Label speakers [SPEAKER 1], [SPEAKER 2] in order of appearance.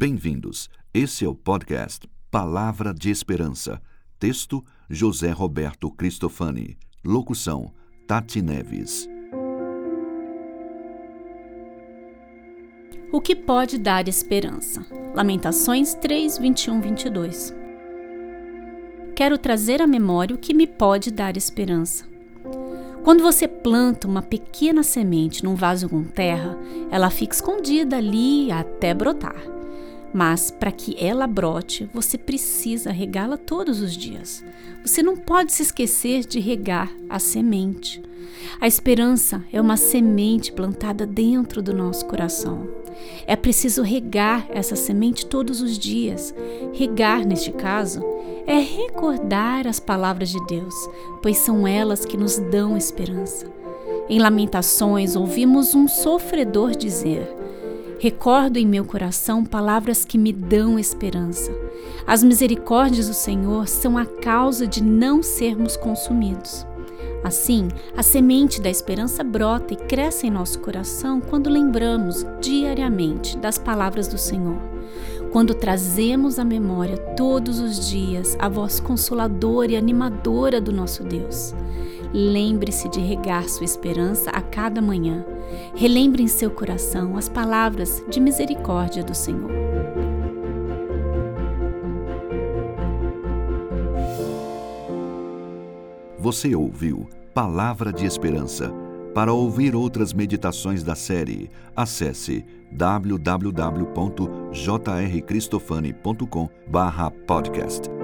[SPEAKER 1] Bem-vindos. Esse é o podcast Palavra de Esperança. Texto: José Roberto Cristofani. Locução: Tati Neves.
[SPEAKER 2] O que pode dar esperança? Lamentações 3, 21, 22. Quero trazer à memória o que me pode dar esperança. Quando você planta uma pequena semente num vaso com terra, ela fica escondida ali até brotar. Mas para que ela brote, você precisa regá-la todos os dias. Você não pode se esquecer de regar a semente. A esperança é uma semente plantada dentro do nosso coração. É preciso regar essa semente todos os dias. Regar, neste caso, é recordar as palavras de Deus, pois são elas que nos dão esperança. Em Lamentações, ouvimos um sofredor dizer: Recordo em meu coração palavras que me dão esperança. As misericórdias do Senhor são a causa de não sermos consumidos. Assim, a semente da esperança brota e cresce em nosso coração quando lembramos diariamente das palavras do Senhor. Quando trazemos à memória todos os dias a voz consoladora e animadora do nosso Deus. Lembre-se de regar sua esperança a cada manhã. Relembre em seu coração as palavras de misericórdia do Senhor.
[SPEAKER 1] Você ouviu Palavra de Esperança. Para ouvir outras meditações da série, acesse www.jrcristofani.com/podcast.